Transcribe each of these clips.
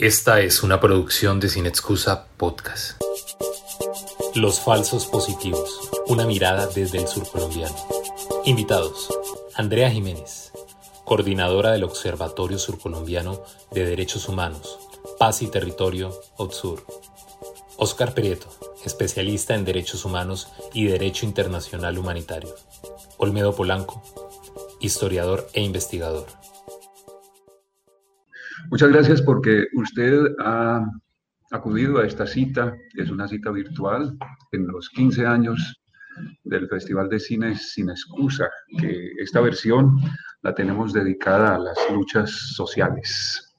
Esta es una producción de Sin Excusa Podcast. Los falsos positivos. Una mirada desde el sur colombiano. Invitados. Andrea Jiménez, coordinadora del Observatorio Surcolombiano de Derechos Humanos, Paz y Territorio, OTSUR. Oscar Prieto, especialista en Derechos Humanos y Derecho Internacional Humanitario. Olmedo Polanco, historiador e investigador. Muchas gracias porque usted ha acudido a esta cita, es una cita virtual, en los 15 años del Festival de Cine Sin Excusa, que esta versión la tenemos dedicada a las luchas sociales.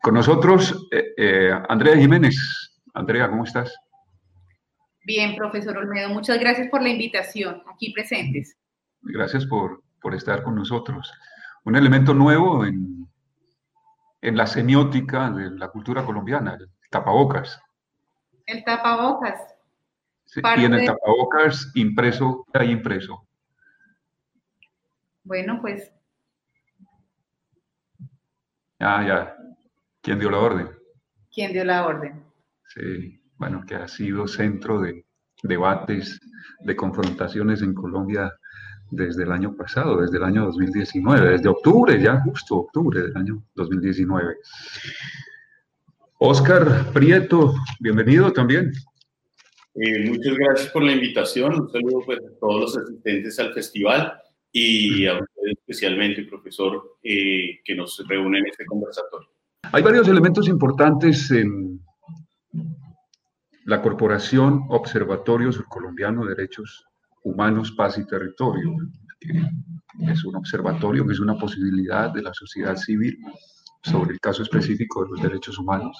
Con nosotros, eh, eh, Andrea Jiménez. Andrea, ¿cómo estás? Bien, profesor Olmedo, muchas gracias por la invitación, aquí presentes. Gracias por, por estar con nosotros. Un elemento nuevo en en la semiótica de la cultura colombiana, el tapabocas. El tapabocas. Sí, y en el tapabocas impreso, ¿qué hay impreso? Bueno, pues. Ah, ya. ¿Quién dio la orden? ¿Quién dio la orden? Sí, bueno, que ha sido centro de debates, de confrontaciones en Colombia desde el año pasado, desde el año 2019, desde octubre, ya justo octubre del año 2019. Oscar Prieto, bienvenido también. Eh, muchas gracias por la invitación. Un saludo pues, a todos los asistentes al festival y a usted especialmente, profesor, eh, que nos reúne en este conversatorio. Hay varios elementos importantes en la Corporación Observatorio Surcolombiano de Derechos Humanos, Paz y Territorio, que es un observatorio, que es una posibilidad de la sociedad civil sobre el caso específico de los derechos humanos.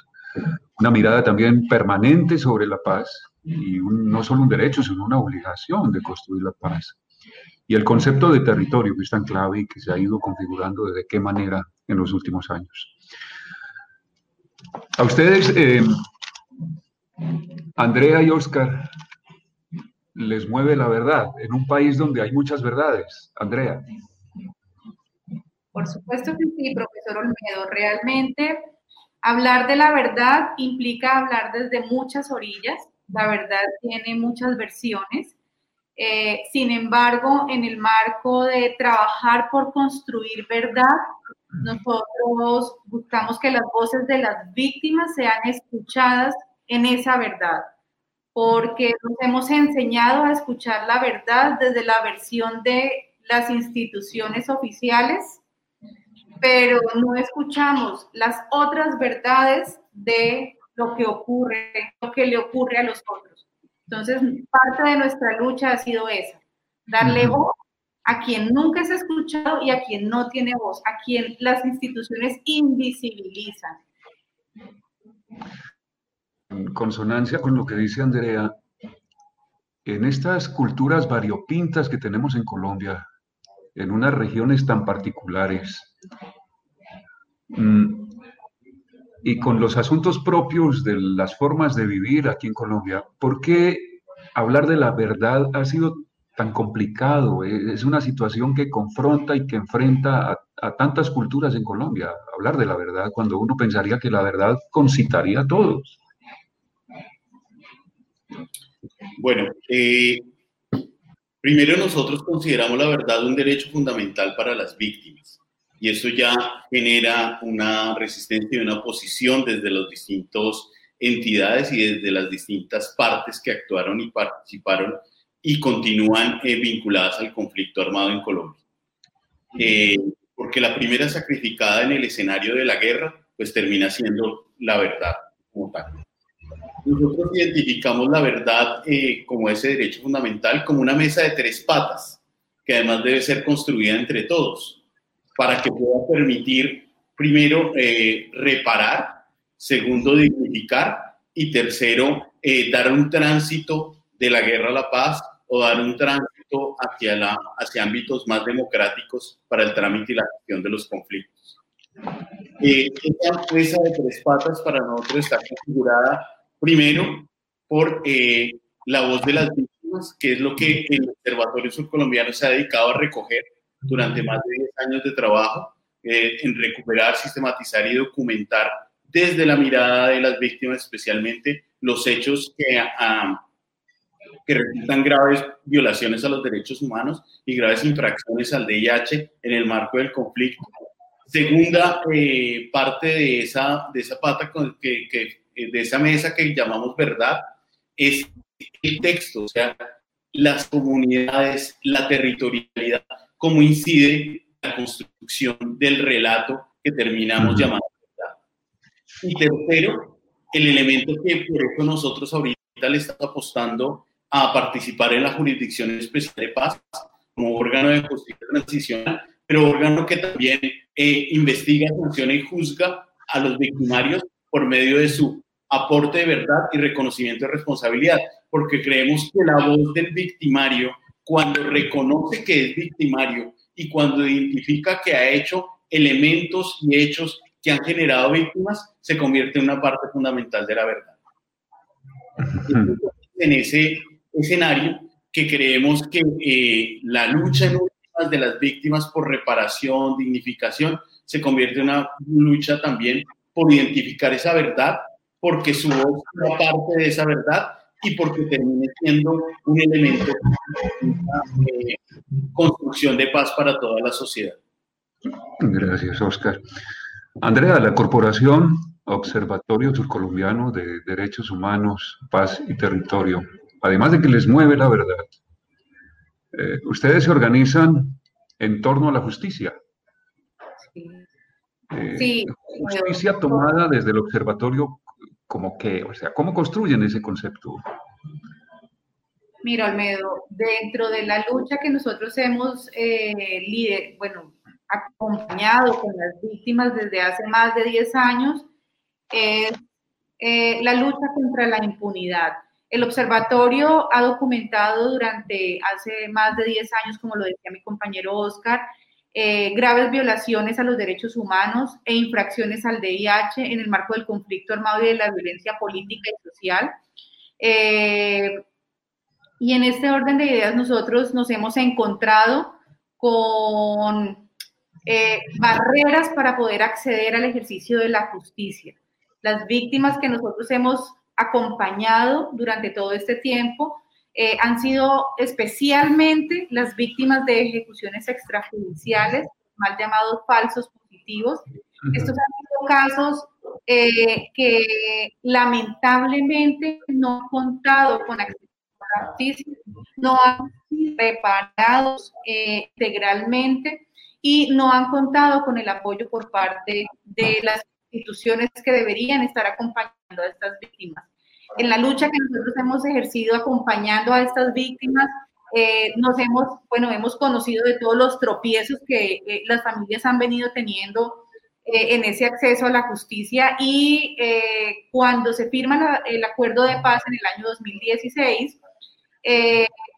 Una mirada también permanente sobre la paz y no solo un derecho, sino una obligación de construir la paz. Y el concepto de territorio que es tan clave y que se ha ido configurando de qué manera en los últimos años. A ustedes, eh, Andrea y Oscar, les mueve la verdad en un país donde hay muchas verdades. Andrea. Por supuesto que sí, profesor Olmedo. Realmente hablar de la verdad implica hablar desde muchas orillas. La verdad tiene muchas versiones. Eh, sin embargo, en el marco de trabajar por construir verdad, nosotros buscamos que las voces de las víctimas sean escuchadas en esa verdad porque nos hemos enseñado a escuchar la verdad desde la versión de las instituciones oficiales, pero no escuchamos las otras verdades de lo que ocurre, lo que le ocurre a los otros. Entonces, parte de nuestra lucha ha sido esa, darle voz a quien nunca es escuchado y a quien no tiene voz, a quien las instituciones invisibilizan consonancia con lo que dice Andrea, en estas culturas variopintas que tenemos en Colombia, en unas regiones tan particulares, mm, y con los asuntos propios de las formas de vivir aquí en Colombia, ¿por qué hablar de la verdad ha sido tan complicado? Es una situación que confronta y que enfrenta a, a tantas culturas en Colombia, hablar de la verdad, cuando uno pensaría que la verdad concitaría a todos. Bueno, eh, primero nosotros consideramos la verdad un derecho fundamental para las víctimas y eso ya genera una resistencia y una oposición desde las distintas entidades y desde las distintas partes que actuaron y participaron y continúan eh, vinculadas al conflicto armado en Colombia. Eh, porque la primera sacrificada en el escenario de la guerra, pues termina siendo la verdad como tal. Nosotros identificamos la verdad eh, como ese derecho fundamental como una mesa de tres patas, que además debe ser construida entre todos, para que pueda permitir, primero, eh, reparar, segundo, dignificar y tercero, eh, dar un tránsito de la guerra a la paz o dar un tránsito hacia, la, hacia ámbitos más democráticos para el trámite y la gestión de los conflictos. esta mesa de tres patas para nosotros está configurada Primero, por eh, la voz de las víctimas, que es lo que el Observatorio Surcolombiano se ha dedicado a recoger durante más de 10 años de trabajo, eh, en recuperar, sistematizar y documentar desde la mirada de las víctimas, especialmente los hechos que, ah, que resultan graves violaciones a los derechos humanos y graves infracciones al DIH en el marco del conflicto. Segunda eh, parte de esa, de esa pata, con que, que, de esa mesa que llamamos verdad, es el texto, o sea, las comunidades, la territorialidad, cómo incide la construcción del relato que terminamos llamando verdad. Y tercero, el elemento que por eso nosotros ahorita le estamos apostando a participar en la Jurisdicción Especial de Paz como órgano de justicia transicional, pero órgano que también eh, investiga, sanciona y juzga a los victimarios por medio de su aporte de verdad y reconocimiento de responsabilidad, porque creemos que la voz del victimario, cuando reconoce que es victimario y cuando identifica que ha hecho elementos y hechos que han generado víctimas, se convierte en una parte fundamental de la verdad. En ese escenario que creemos que eh, la lucha en últimas de las víctimas por reparación, dignificación, se convierte en una lucha también por identificar esa verdad, porque su voz es parte de esa verdad y porque termine siendo un elemento de construcción de paz para toda la sociedad. Gracias, Oscar. Andrea, la Corporación Observatorio Surcolombiano de Derechos Humanos, Paz y Territorio, además de que les mueve la verdad, eh, ustedes se organizan en torno a la justicia. Sí. Eh, justicia tomada desde el observatorio como que, o sea, ¿cómo construyen ese concepto? Mira, Almedo, dentro de la lucha que nosotros hemos eh, bueno, acompañado con las víctimas desde hace más de 10 años, es eh, la lucha contra la impunidad. El observatorio ha documentado durante hace más de 10 años, como lo decía mi compañero Oscar, eh, graves violaciones a los derechos humanos e infracciones al DIH en el marco del conflicto armado y de la violencia política y social. Eh, y en este orden de ideas nosotros nos hemos encontrado con eh, barreras para poder acceder al ejercicio de la justicia. Las víctimas que nosotros hemos acompañado durante todo este tiempo eh, han sido especialmente las víctimas de ejecuciones extrajudiciales, mal llamados falsos positivos. Estos han sido casos eh, que lamentablemente no han contado con acceso a la justicia, no han sido reparados eh, integralmente y no han contado con el apoyo por parte de las instituciones que deberían estar acompañando a estas víctimas en la lucha que nosotros hemos ejercido acompañando a estas víctimas, eh, nos hemos, bueno, hemos conocido de todos los tropiezos que eh, las familias han venido teniendo eh, en ese acceso a la justicia y cuando se firma el acuerdo de paz en el año 2016,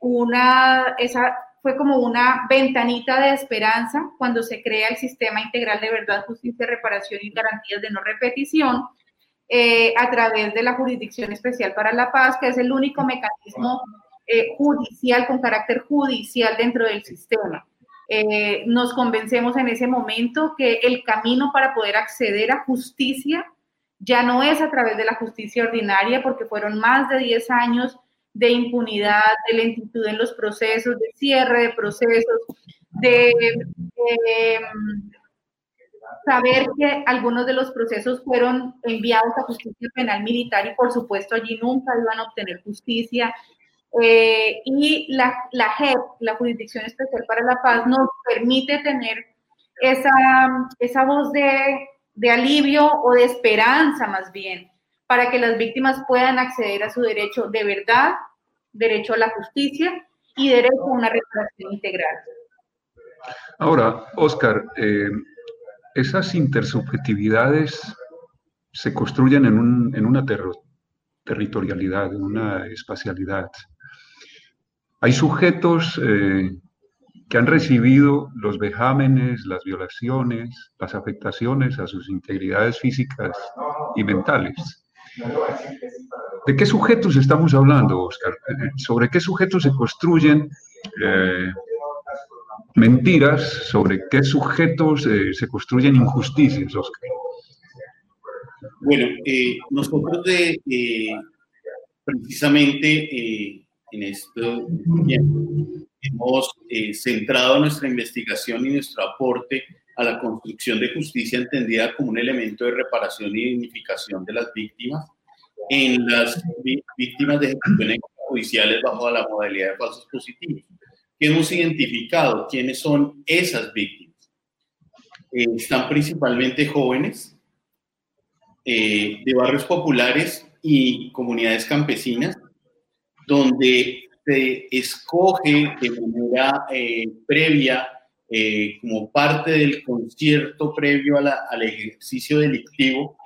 una, esa fue como una ventanita de esperanza cuando se crea el sistema integral de verdad, justicia, reparación y garantías de no repetición, eh, a través de la Jurisdicción Especial para la Paz, que es el único mecanismo eh, judicial con carácter judicial dentro del sistema. Eh, nos convencemos en ese momento que el camino para poder acceder a justicia ya no es a través de la justicia ordinaria, porque fueron más de 10 años de impunidad, de lentitud en los procesos, de cierre de procesos, de, de saber que algunos de los procesos fueron enviados a justicia penal militar y por supuesto allí nunca iban a obtener justicia. Eh, y la, la JEP, la Jurisdicción Especial para la Paz, nos permite tener esa, esa voz de, de alivio o de esperanza más bien, para que las víctimas puedan acceder a su derecho de verdad, derecho a la justicia y derecho a una reparación integral. Ahora, Oscar, eh, esas intersubjetividades se construyen en, una territorialidad, en una espacialidad. Hay sujetos eh, que han recibido los vejámenes, las violaciones, las afectaciones a sus integridades físicas y mentales. ¿De qué sujetos estamos hablando, Oscar? ¿Sobre qué sujetos se construyen eh, mentiras sobre qué sujetos eh, se construyen injusticias, Oscar. Bueno, eh, nosotros de, precisamente en esto hemos centrado nuestra investigación y nuestro aporte a la construcción de justicia entendida como un elemento de reparación y dignificación de las víctimas en las víctimas de ejecuciones judiciales bajo la modalidad de falsos positivos. ¿Qué hemos identificado? ¿Quiénes son esas víctimas? Eh, están principalmente jóvenes eh, de barrios populares y comunidades campesinas, donde se escoge de manera eh, previa como parte del concierto previo al ejercicio delictivo,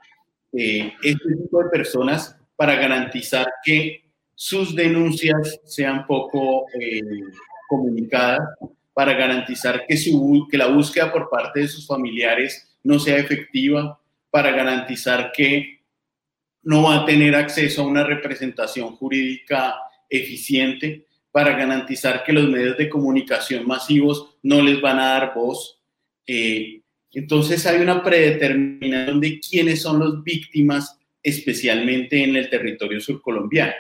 este tipo de personas para garantizar que sus denuncias sean poco comunicadas, para garantizar que, su, que la búsqueda por parte de sus familiares no sea efectiva, para garantizar que no va a tener acceso a una representación jurídica eficiente para garantizar que los medios de comunicación masivos no les van a dar voz. Eh, entonces hay una predeterminación de quiénes son las víctimas, especialmente en el territorio surcolombiano,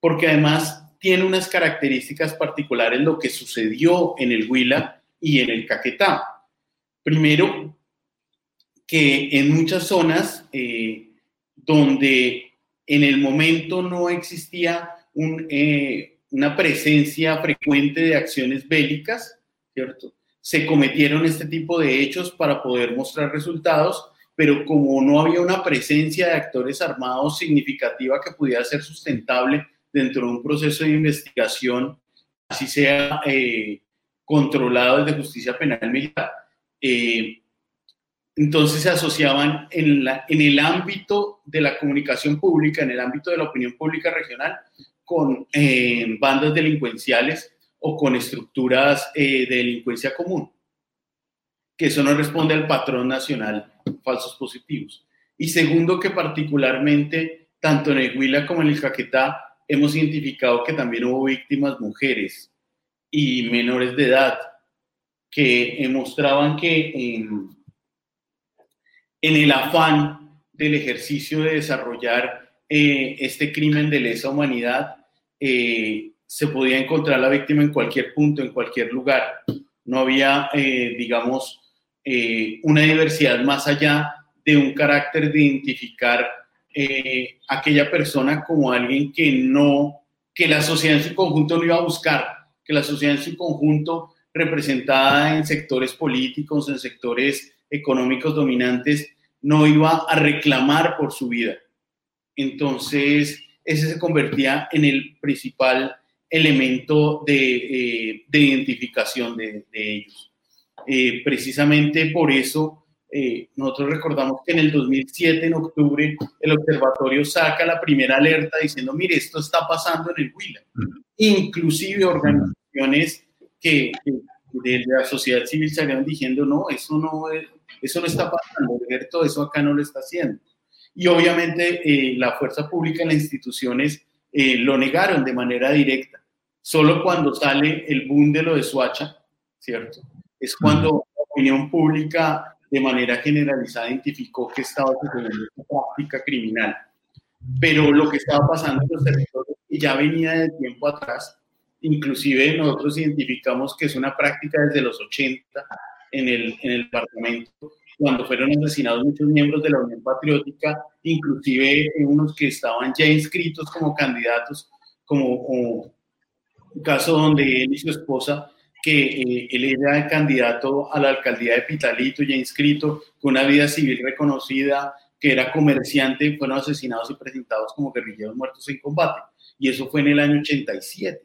porque además tiene unas características particulares lo que sucedió en el Huila y en el Caquetá. Primero, que en muchas zonas eh, donde en el momento no existía eh, una presencia frecuente de acciones bélicas, ¿cierto? Se cometieron este tipo de hechos para poder mostrar resultados, pero como no había una presencia de actores armados significativa que pudiera ser sustentable dentro de un proceso de investigación, así sea eh, controlado desde justicia penal militar, eh, entonces se asociaban en, la, en el ámbito de la comunicación pública, en el ámbito de la opinión pública regional, con eh, bandas delincuenciales o con estructuras eh, de delincuencia común, que eso no responde al patrón nacional falsos positivos. Y segundo, que particularmente, tanto en el Huila como en el Caquetá, hemos identificado que también hubo víctimas mujeres y menores de edad que mostraban que en, en el afán del ejercicio de desarrollar eh, este crimen de lesa humanidad, eh, se podía encontrar la víctima en cualquier punto, en cualquier lugar. No había, eh, digamos, una diversidad más allá de un carácter de identificar aquella persona como alguien que no, que la sociedad en su conjunto no iba a buscar, que la sociedad en su conjunto representada en sectores políticos, en sectores económicos dominantes, no iba a reclamar por su vida. Entonces, ese se convertía en el principal elemento de, eh, identificación de, ellos. Eh, precisamente por eso, eh, nosotros recordamos que en el 2007, en octubre, el observatorio saca la primera alerta diciendo, mire, esto está pasando en el Huila. Inclusive organizaciones que, de la sociedad civil salieron diciendo, no, eso no, eso no está pasando, todo eso acá no lo está haciendo y obviamente eh, la fuerza pública las instituciones eh, lo negaron de manera directa. Solo cuando sale el boom de lo de Suacha, ¿cierto? Es cuando la opinión pública de manera generalizada identificó que estaba sucediendo esta práctica criminal. Pero lo que estaba pasando en los territorios ya venía de tiempo atrás, inclusive nosotros identificamos que es una práctica desde los 80 en el, en el departamento cuando fueron asesinados muchos miembros de la Unión Patriótica, inclusive unos que estaban ya inscritos como candidatos, como, un caso donde él y su esposa, que eh, él era candidato a la alcaldía de Pitalito, ya inscrito, con una vida civil reconocida, que era comerciante, fueron asesinados y presentados como guerrilleros muertos en combate. Y eso fue en el año 87.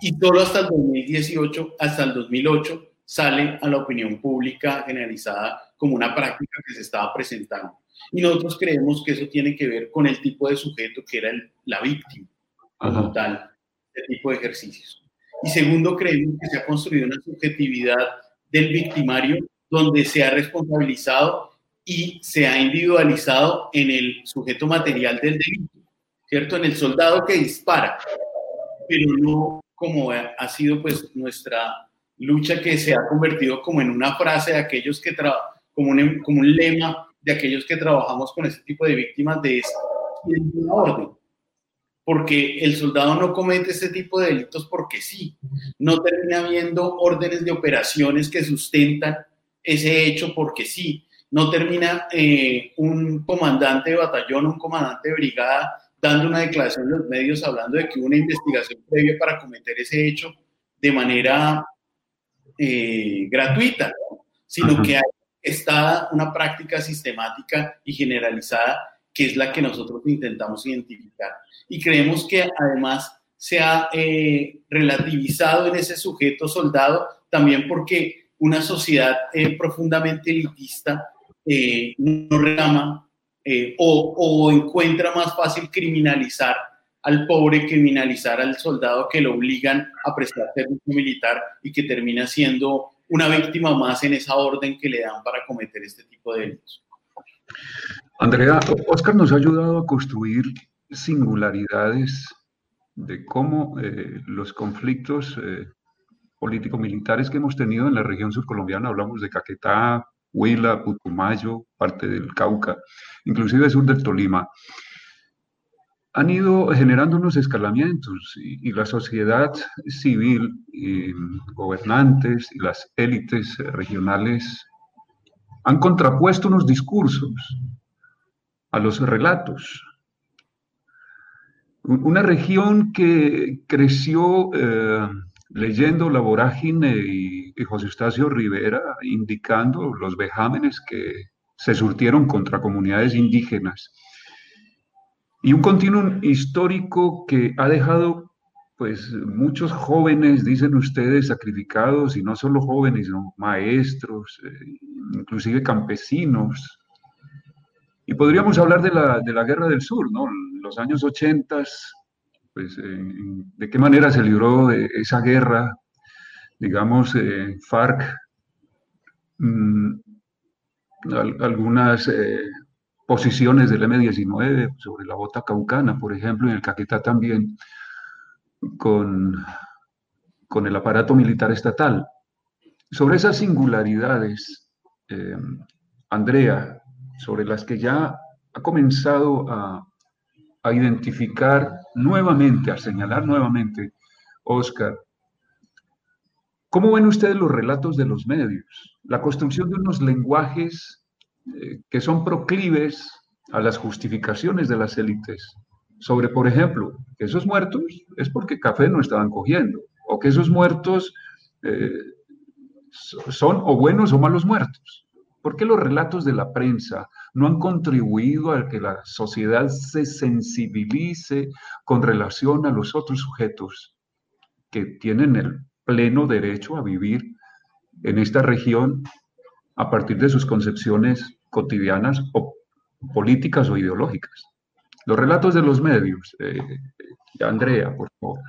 Y solo hasta el 2018, hasta el 2008, sale a la opinión pública generalizada como una práctica que se estaba presentando. Y nosotros creemos que eso tiene que ver con el tipo de sujeto que era la víctima, como tal, de tipo de ejercicios. Y segundo, creemos que se ha construido una subjetividad del victimario donde se ha responsabilizado y se ha individualizado en el sujeto material del delito, ¿cierto? En el soldado que dispara, pero no como ha sido pues nuestra lucha que se ha convertido como en una frase de aquellos que como un, como un lema de aquellos que trabajamos con este tipo de víctimas de esta orden. Porque el soldado no comete este tipo de delitos porque sí. No termina viendo órdenes de operaciones que sustentan ese hecho porque sí. No termina eh, un comandante de batallón, un comandante de brigada dando una declaración en los medios hablando de que hubo una investigación previa para cometer ese hecho de manera eh, gratuita, sino que hay, está una práctica sistemática y generalizada que es la que nosotros intentamos identificar. Y creemos que además se ha eh, relativizado en ese sujeto soldado también porque una sociedad eh, profundamente elitista no reclama eh, o, encuentra más fácil criminalizar al pobre, criminalizar al soldado que lo obligan a prestar servicio militar y que termina siendo una víctima más en esa orden que le dan para cometer este tipo de delitos. Andrea, Oscar nos ha ayudado a construir singularidades de cómo eh, los conflictos eh, político-militares que hemos tenido en la región surcolombiana, hablamos de Caquetá, Huila, Putumayo, parte del Cauca, inclusive sur del Tolima, han ido generando unos escalamientos y, la sociedad civil, y gobernantes y las élites regionales han contrapuesto unos discursos a los relatos. Una región que creció eh, leyendo La Vorágine y, José Eustacio Rivera indicando los vejámenes que se surtieron contra comunidades indígenas. Y un continuo histórico que ha dejado pues muchos jóvenes, dicen ustedes, sacrificados, y no solo jóvenes, sino maestros, eh, inclusive campesinos. Y podríamos hablar de la, de la Guerra del Sur, ¿no? Los años 80 pues, eh, de qué manera se libró esa guerra, digamos, eh, FARC, mm, algunas eh, posiciones del M-19 sobre la bota caucana, por ejemplo, en el Caquetá también, con, con el aparato militar estatal. Sobre esas singularidades, Andrea, sobre las que ya ha comenzado a, a identificar nuevamente, a señalar nuevamente, Oscar, ¿cómo ven ustedes los relatos de los medios? La construcción de unos lenguajes eh, que son proclives a las justificaciones de las élites sobre, por ejemplo, que esos muertos es porque café no estaban cogiendo, o que esos muertos eh, son o buenos o malos muertos. ¿Por qué los relatos de la prensa no han contribuido a que la sociedad se sensibilice con relación a los otros sujetos que tienen el pleno derecho a vivir en esta región a partir de sus concepciones cotidianas o políticas o ideológicas? Los relatos de los medios. Eh, Andrea, por favor.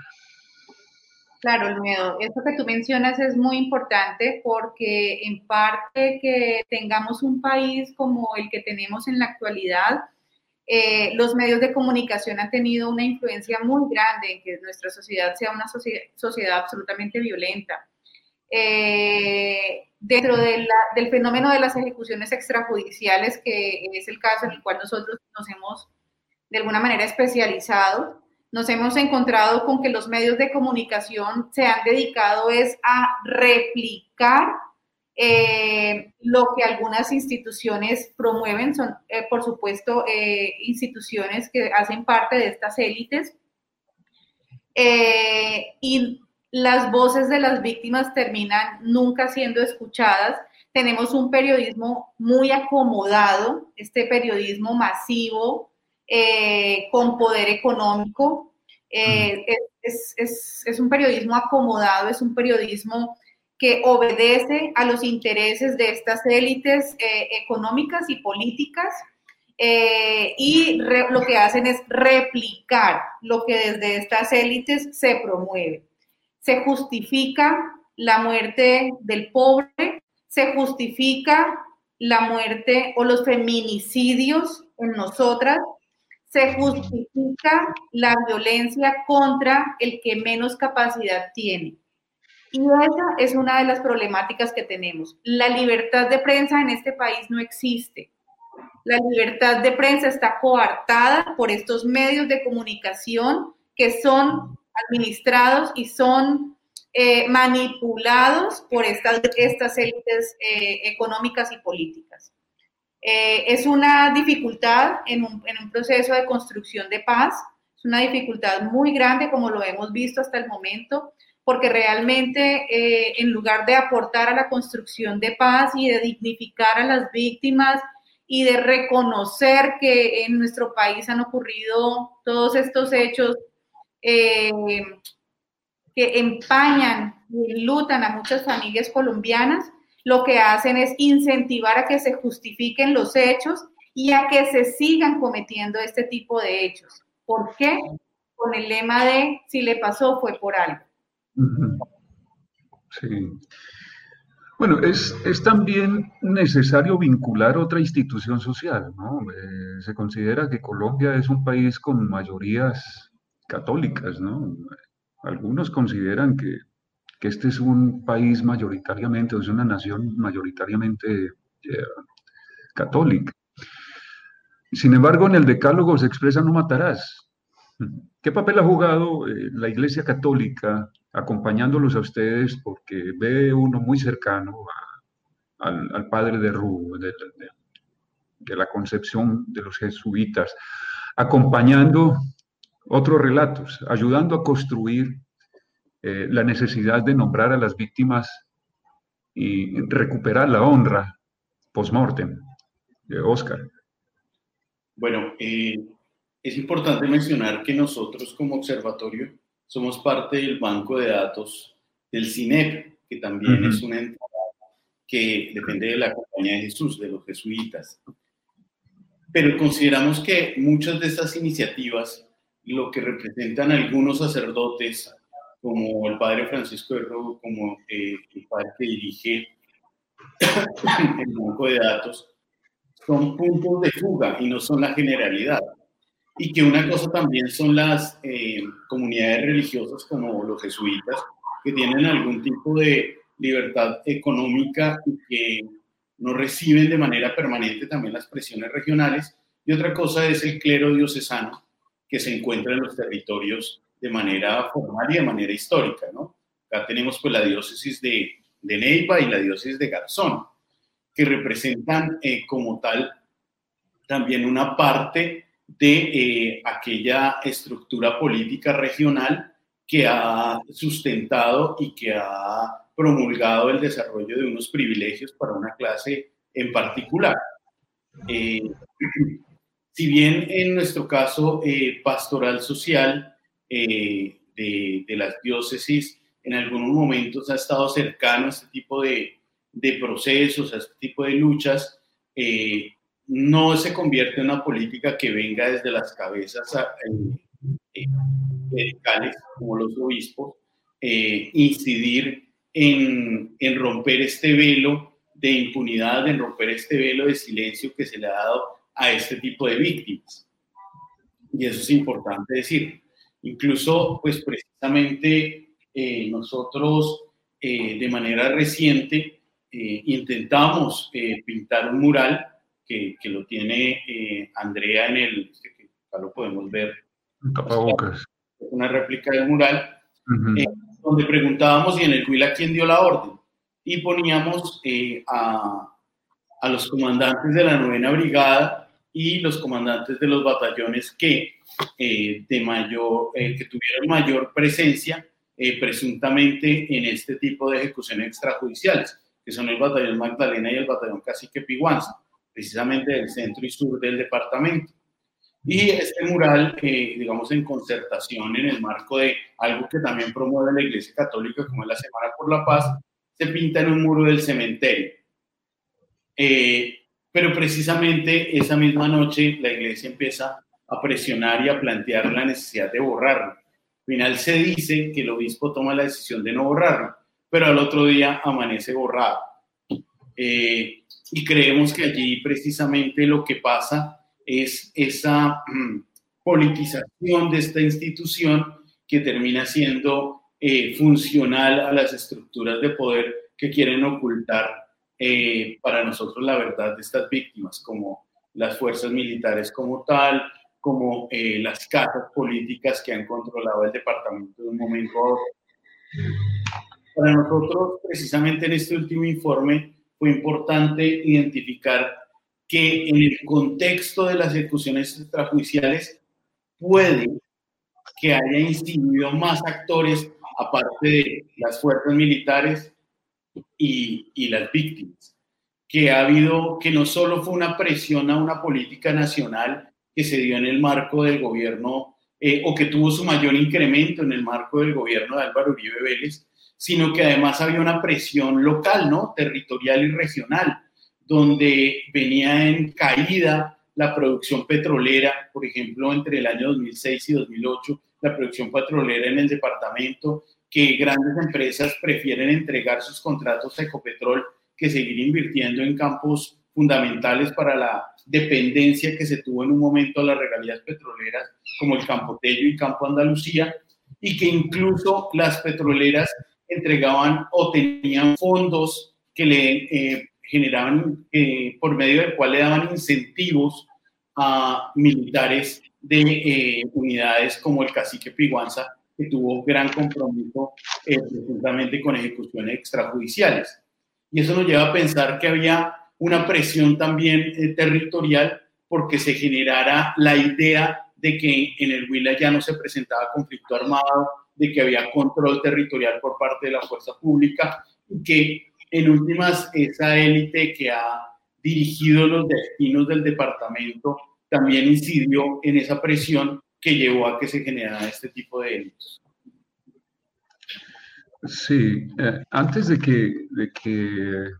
Claro, el miedo. Esto que tú mencionas es muy importante porque en parte que tengamos un país como el que tenemos en la actualidad, eh, los medios de comunicación han tenido una influencia muy grande en que nuestra sociedad sea una sociedad, absolutamente violenta. Eh, dentro del fenómeno de las ejecuciones extrajudiciales, que es el caso en el cual nosotros nos hemos de alguna manera especializado, nos hemos encontrado con que los medios de comunicación se han dedicado es a replicar eh, lo que algunas instituciones promueven, son eh, por supuesto eh, instituciones que hacen parte de estas élites. y las voces de las víctimas terminan nunca siendo escuchadas. Tenemos un periodismo muy acomodado, este periodismo masivo, eh, con poder económico. Eh, es, un periodismo acomodado, es un periodismo que obedece a los intereses de estas élites eh, económicas y políticas y lo que hacen es replicar lo que desde estas élites se promueve. Se justifica la muerte del pobre, se justifica la muerte o los feminicidios en nosotras, se justifica la violencia contra el que menos capacidad tiene. Y esa es una de las problemáticas que tenemos. La libertad de prensa en este país no existe. La libertad de prensa está coartada por estos medios de comunicación que son administrados y son eh, manipulados por estas, élites eh, económicas y políticas. Eh, es una dificultad en un, proceso de construcción de paz, es una dificultad muy grande como lo hemos visto hasta el momento, porque realmente en lugar de aportar a la construcción de paz y de dignificar a las víctimas y de reconocer que en nuestro país han ocurrido todos estos hechos eh, que empañan y lutan a muchas familias colombianas, lo que hacen es incentivar a que se justifiquen los hechos y a que se sigan cometiendo este tipo de hechos. ¿Por qué? Con el lema de si le pasó fue por algo. Sí. Bueno, es, es, también necesario vincular otra institución social, ¿no? Eh, se considera que Colombia es un país con mayorías católicas, ¿no? Algunos consideran que, que este es un país mayoritariamente, o es una nación mayoritariamente eh, católica. Sin embargo, en el decálogo se expresa no matarás. ¿Qué papel ha jugado eh, la Iglesia Católica acompañándolos a ustedes porque ve uno muy cercano al, padre de Ru, de, de, la concepción de los jesuitas, acompañando otros relatos, ayudando a construir eh, la necesidad de nombrar a las víctimas y recuperar la honra post-mortem. de Oscar. Bueno, eh, es importante mencionar que nosotros como observatorio somos parte del banco de datos del CINEP, que también es una entidad que depende de la Compañía de Jesús, de los jesuitas. Pero consideramos que muchas de estas iniciativas lo que representan algunos sacerdotes, como el padre Francisco de Robo, como eh, el padre que dirige el banco de datos, son puntos de fuga y no son la generalidad. Y que una cosa también son las eh, comunidades religiosas como los jesuitas, que tienen algún tipo de libertad económica y que no reciben de manera permanente también las presiones regionales. Y otra cosa es el clero diocesano, que se encuentra en los territorios de manera formal y de manera histórica, ¿no? Acá tenemos pues la diócesis de, Neiva y la diócesis de Garzón, que representan eh, como tal también una parte de eh, aquella estructura política regional que ha sustentado y que ha promulgado el desarrollo de unos privilegios para una clase en particular. Eh, si bien en nuestro caso eh, pastoral social eh, de, las diócesis en algunos momentos ha estado cercano a este tipo de, procesos, a este tipo de luchas, eh, no se convierte en una política que venga desde las cabezas medicales, como los obispos, incidir en, en romper este velo de impunidad, en romper este velo de silencio que se le ha dado a este tipo de víctimas. Y eso es importante decir. Incluso, pues precisamente eh, nosotros eh, de manera reciente eh, intentamos pintar un mural que, que lo tiene Andrea en el, que acá lo podemos ver. Una réplica del mural, donde preguntábamos y en el Huila quién dio la orden. Y poníamos a, a los comandantes de la novena brigada y los comandantes de los batallones que, eh, de mayor, eh, que tuvieron mayor presencia eh, presuntamente en este tipo de ejecuciones extrajudiciales, que son el batallón Magdalena y el batallón Cacique Piguanza, precisamente del centro y sur del departamento. Y este mural, digamos, en concertación en el marco de algo que también promueve la Iglesia Católica, como es la Semana por la Paz, se pinta en un muro del cementerio. Pero precisamente esa misma noche la iglesia empieza a presionar y a plantear la necesidad de borrarlo. Al final se dice que el obispo toma la decisión de no borrarlo, pero al otro día amanece borrado. Eh, y creemos que allí precisamente lo que pasa es esa mm, politización de esta institución que termina siendo eh, funcional a las estructuras de poder que quieren ocultar eh, para nosotros la verdad de estas víctimas, como las fuerzas militares como tal, como eh, las casas políticas que han controlado el departamento de un momento a otro. Para nosotros, precisamente en este último informe, fue importante identificar que en el contexto de las ejecuciones extrajudiciales puede que haya incidido más actores aparte de las fuerzas militares y, y, las víctimas, que ha habido, que no solo fue una presión a una política nacional que se dio en el marco del gobierno eh, o que tuvo su mayor incremento en el marco del gobierno de Álvaro Uribe Vélez, sino que además había una presión local, ¿no? Territorial y regional, donde venía en caída la producción petrolera, por ejemplo, entre el año 2006 y 2008, la producción petrolera en el departamento, que grandes empresas prefieren entregar sus contratos a Ecopetrol que seguir invirtiendo en campos fundamentales para la dependencia que se tuvo en un momento a las regalías petroleras, como el Campo Tello y Campo Andalucía, y que incluso las petroleras entregaban o tenían fondos que le eh, generaban, eh, por medio del cual le daban incentivos a militares de eh, unidades como el cacique Piguanza, que tuvo gran compromiso precisamente con ejecuciones extrajudiciales. Y eso nos lleva a pensar que había una presión también territorial porque se generara la idea de que en el Huila ya no se presentaba conflicto armado, de que había control territorial por parte de la fuerza pública y que en últimas esa élite que ha dirigido los destinos del departamento también incidió en esa presión que llevó a que se generara este tipo de delitos. Sí, eh, antes de que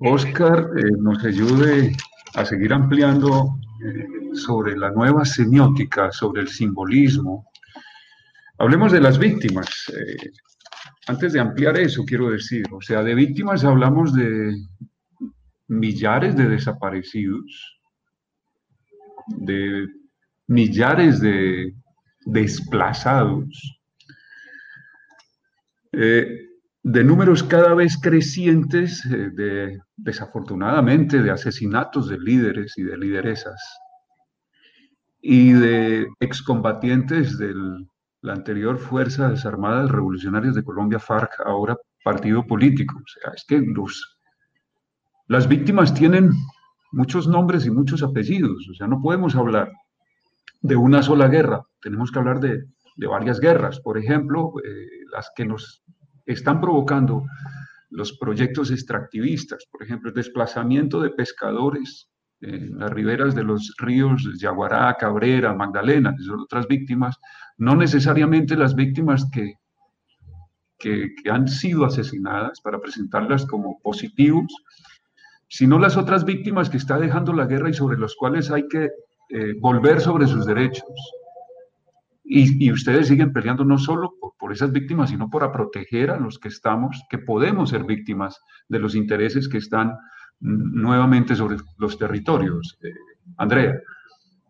Oscar eh, nos ayude a seguir ampliando eh, sobre la nueva semiótica, sobre el simbolismo, Hablemos de las víctimas. Eh, antes de ampliar eso, quiero decir, o sea, de víctimas hablamos de millares de desaparecidos, de millares de desplazados, eh, de números cada vez crecientes, eh, de, desafortunadamente, de asesinatos de líderes y de lideresas, y de excombatientes del la anterior Fuerzas Armadas Revolucionarias de Colombia, FARC, ahora partido político. O sea, es que los, las víctimas tienen muchos nombres y muchos apellidos. O sea, no podemos hablar de una sola guerra, tenemos que hablar de, de varias guerras. Por ejemplo, eh, las que nos están provocando los proyectos extractivistas, por ejemplo, el desplazamiento de pescadores en las riberas de los ríos Yaguará, Cabrera, Magdalena, que son otras víctimas, no necesariamente las víctimas que, que, han sido asesinadas para presentarlas como positivos, sino las otras víctimas que está dejando la guerra y sobre los cuales hay que eh, volver sobre sus derechos. Y, ustedes siguen peleando no solo por, por, esas víctimas, sino para proteger a los que estamos, que podemos ser víctimas de los intereses que están nuevamente sobre los territorios. Eh, Andrea.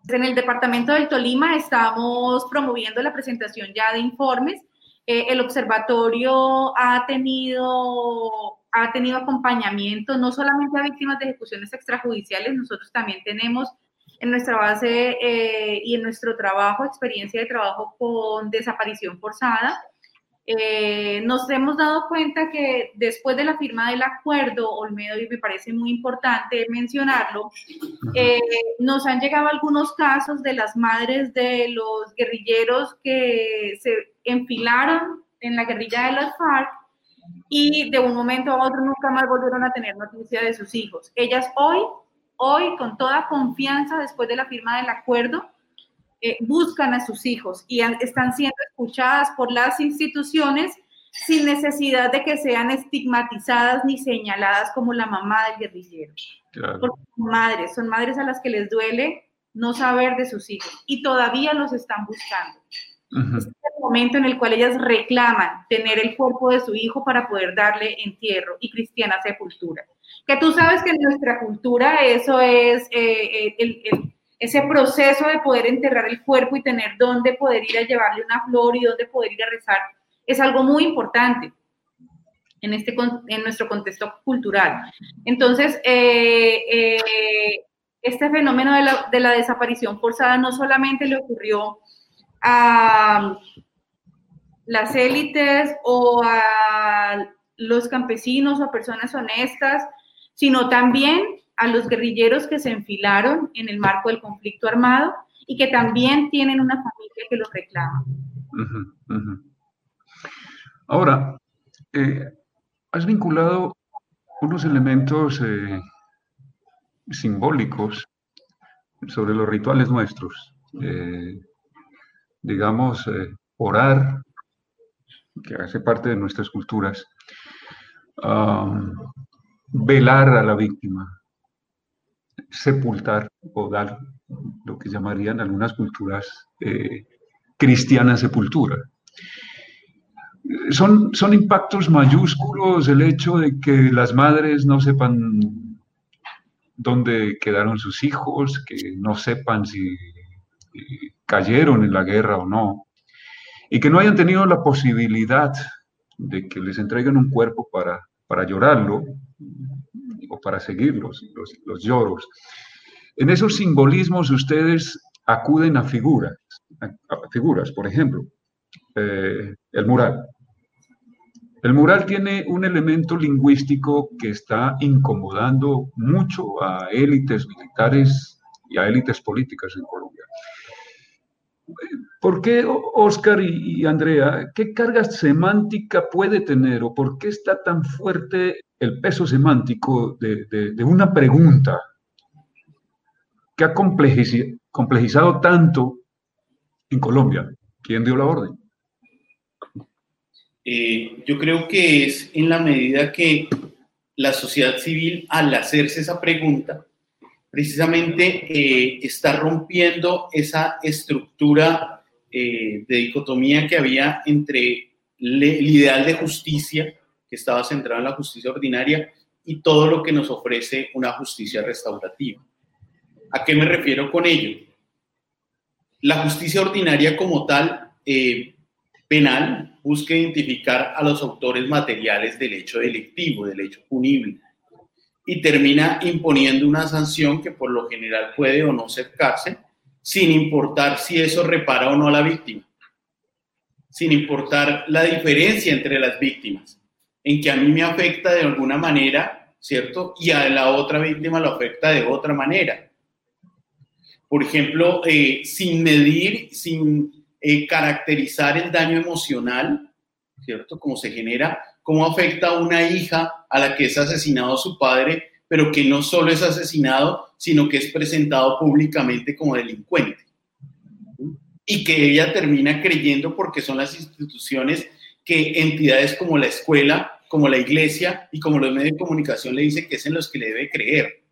En el departamento del Tolima estamos promoviendo la presentación ya de informes. Eh, el observatorio ha tenido, ha tenido acompañamiento no solamente a víctimas de ejecuciones extrajudiciales, nosotros también tenemos en nuestra base eh, y en nuestro trabajo, experiencia de trabajo con desaparición forzada. Eh, nos hemos dado cuenta que después de la firma del acuerdo, Olmedo, y me parece muy importante mencionarlo, eh, nos han llegado algunos casos de las madres de los guerrilleros que se enfilaron en la guerrilla de las FARC y de un momento a otro nunca más volvieron a tener noticia de sus hijos. Ellas hoy, hoy, con toda confianza, después de la firma del acuerdo, eh, buscan a sus hijos y están siendo escuchadas por las instituciones sin necesidad de que sean estigmatizadas ni señaladas como la mamá del guerrillero. Porque son madres, son madres a las que les duele no saber de sus hijos y todavía los están buscando. Es el momento en el cual ellas reclaman tener el cuerpo de su hijo para poder darle entierro y cristiana sepultura. Que tú sabes que en nuestra cultura eso es eh, eh, el ese proceso de poder enterrar el cuerpo y tener dónde poder ir a llevarle una flor y dónde poder ir a rezar, es algo muy importante en, este, en nuestro contexto cultural. Entonces, eh, eh, este fenómeno de la, de la desaparición forzada no solamente le ocurrió a las élites o a los campesinos o a personas honestas, sino también a los guerrilleros que se enfilaron en el marco del conflicto armado y que también tienen una familia que los reclama. Ahora, eh, has vinculado unos elementos eh, simbólicos sobre los rituales nuestros. Eh, digamos, orar, que hace parte de nuestras culturas, velar a la víctima, sepultar o dar lo que llamarían algunas culturas eh, cristianas sepultura. Son, son impactos mayúsculos el hecho de que las madres no sepan dónde quedaron sus hijos, que no sepan si cayeron en la guerra o no, y que no hayan tenido la posibilidad de que les entreguen un cuerpo para, para llorarlo o para seguir los, los, lloros. En esos simbolismos ustedes acuden a figuras, a, figuras, por ejemplo, eh, el mural. El mural tiene un elemento lingüístico que está incomodando mucho a élites militares y a élites políticas en Colombia. ¿Por qué, Oscar y, Andrea, qué carga semántica puede tener o por qué está tan fuerte el peso semántico de, una pregunta que ha complejizado tanto en Colombia? ¿Quién dio la orden? Eh, yo creo que es en la medida que la sociedad civil, al hacerse esa pregunta, precisamente eh, está rompiendo esa estructura eh, de dicotomía que había entre el ideal de justicia, que estaba centrado en la justicia ordinaria, y todo lo que nos ofrece una justicia restaurativa. ¿A qué me refiero con ello? La justicia ordinaria como tal, eh, penal, busca identificar a los autores materiales del hecho delictivo, del hecho punible, y termina imponiendo una sanción que por lo general puede o no ser cárcel, sin importar si eso repara o no a la víctima, sin importar la diferencia entre las víctimas, en que a mí me afecta de alguna manera, ¿cierto? Y a la otra víctima lo afecta de otra manera. Por ejemplo, eh, sin medir, sin eh, caracterizar el daño emocional, ¿cierto? Cómo se genera, cómo afecta a una hija a la que es asesinado su padre pero que no solo es asesinado, sino que es presentado públicamente como delincuente. Y que ella termina creyendo porque son las instituciones que entidades como la escuela, como la iglesia y como los medios de comunicación le dicen que es en los que le debe creer.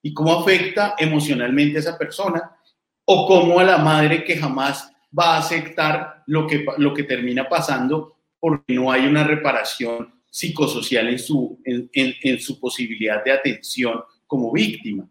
Y cómo afecta emocionalmente a esa persona o cómo a la madre que jamás va a aceptar lo que, lo que termina pasando porque no hay una reparación psicosocial en su, en, su posibilidad de atención como víctima.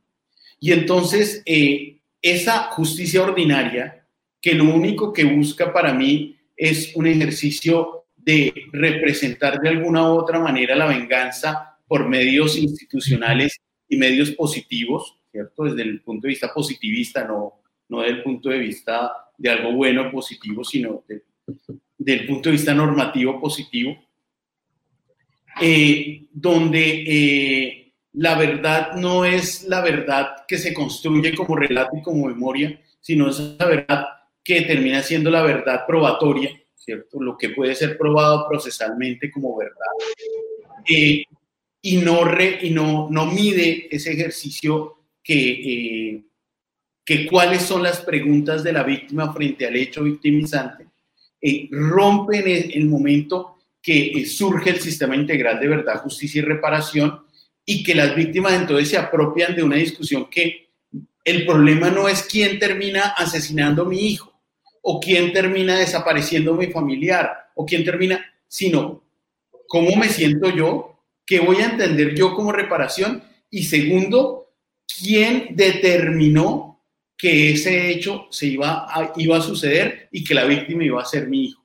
Y entonces, eh, esa justicia ordinaria, que lo único que busca para mí es un ejercicio de representar de alguna u otra manera la venganza por medios institucionales y medios positivos, ¿cierto? Desde el punto de vista positivista, no, no desde punto de vista de algo bueno, positivo, sino desde el punto de vista normativo positivo, eh, donde eh, la verdad no es la verdad que se construye como relato y como memoria, sino es la verdad que termina siendo la verdad probatoria, ¿cierto? Lo que puede ser probado procesalmente como verdad. Eh, y no, re, y no, no mide ese ejercicio que, que cuáles son las preguntas de la víctima frente al hecho victimizante, rompe en el momento que eh, surge el sistema integral de verdad, justicia y reparación y que las víctimas entonces se apropian de una discusión que el problema no es quién termina asesinando a mi hijo o quién termina desapareciendo a mi familiar o quién termina, sino cómo me siento yo, qué voy a entender yo como reparación y segundo, quién determinó que ese hecho se iba a, iba a suceder y que la víctima iba a ser mi hijo.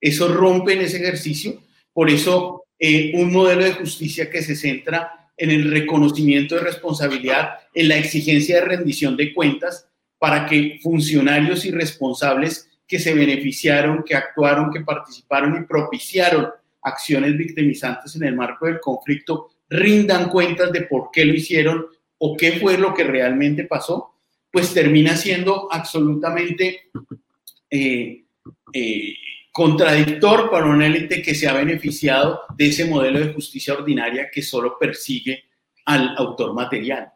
Eso rompe en ese ejercicio. Por eso, eh, un modelo de justicia que se centra en el reconocimiento de responsabilidad, en la exigencia de rendición de cuentas para que funcionarios y responsables que se beneficiaron, que actuaron, que participaron y propiciaron acciones victimizantes en el marco del conflicto rindan cuentas de por qué lo hicieron o qué fue lo que realmente pasó, pues termina siendo absolutamente eh, eh, contradictor para una élite que se ha beneficiado de ese modelo de justicia ordinaria que solo persigue al autor material.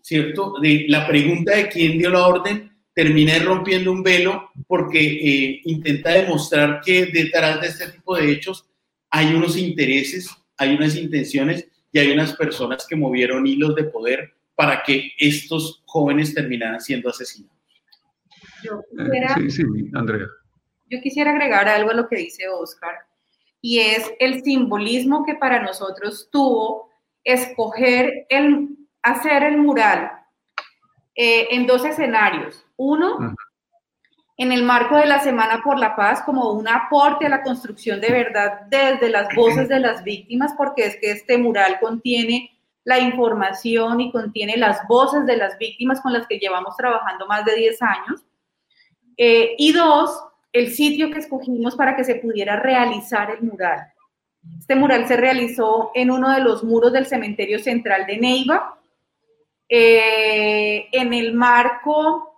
¿Cierto? De la pregunta de quién dio la orden termina rompiendo un velo porque eh, intenta demostrar que detrás de este tipo de hechos hay unos intereses, hay unas intenciones y hay unas personas que movieron hilos de poder para que estos jóvenes terminaran siendo asesinados. Yo quisiera, sí, sí, Andrea. Yo quisiera agregar algo a lo que dice Oscar, y es el simbolismo que para nosotros tuvo escoger el hacer el mural eh, en dos escenarios. Uno, en el marco de la Semana por la Paz, como un aporte a la construcción de verdad desde las voces de las víctimas, porque es que este mural contiene la información y contiene las voces de las víctimas con las que llevamos trabajando más de 10 años. Eh, y dos, el sitio que escogimos para que se pudiera realizar el mural. Este mural se realizó en uno de los muros del cementerio central de Neiva, eh, en el marco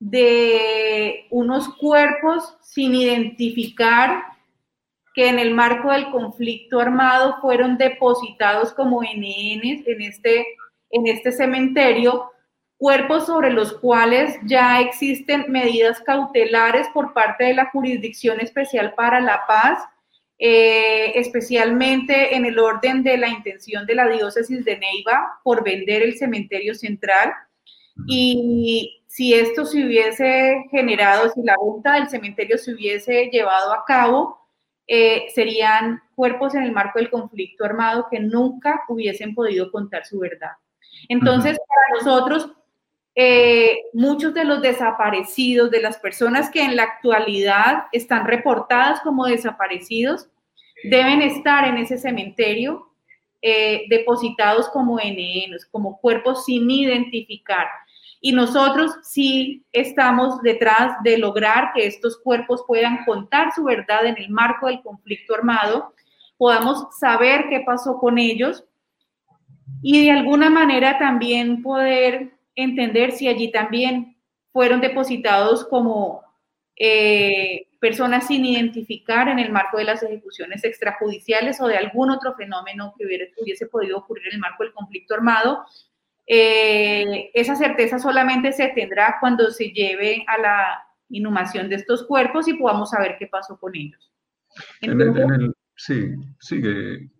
de unos cuerpos sin identificar que en el marco del conflicto armado fueron depositados como NN en este, en este cementerio, cuerpos sobre los cuales ya existen medidas cautelares por parte de la Jurisdicción Especial para la Paz, eh, especialmente en el orden de la intención de la diócesis de Neiva por vender el cementerio central. Y si esto se hubiese generado, si la venta del cementerio se hubiese llevado a cabo, eh, serían cuerpos en el marco del conflicto armado que nunca hubiesen podido contar su verdad. Entonces, para nosotros, eh, muchos de los desaparecidos, de las personas que en la actualidad están reportadas como desaparecidos, deben estar en ese cementerio eh, depositados como NN, como cuerpos sin identificar. Y nosotros sí estamos detrás de lograr que estos cuerpos puedan contar su verdad en el marco del conflicto armado, podamos saber qué pasó con ellos y de alguna manera también poder entender si allí también fueron depositados como eh, personas sin identificar en el marco de las ejecuciones extrajudiciales o de algún otro fenómeno que hubiese podido ocurrir en el marco del conflicto armado eh, esa certeza solamente se tendrá cuando se lleve a la inhumación de estos cuerpos y podamos saber qué pasó con ellos. sí, sigue.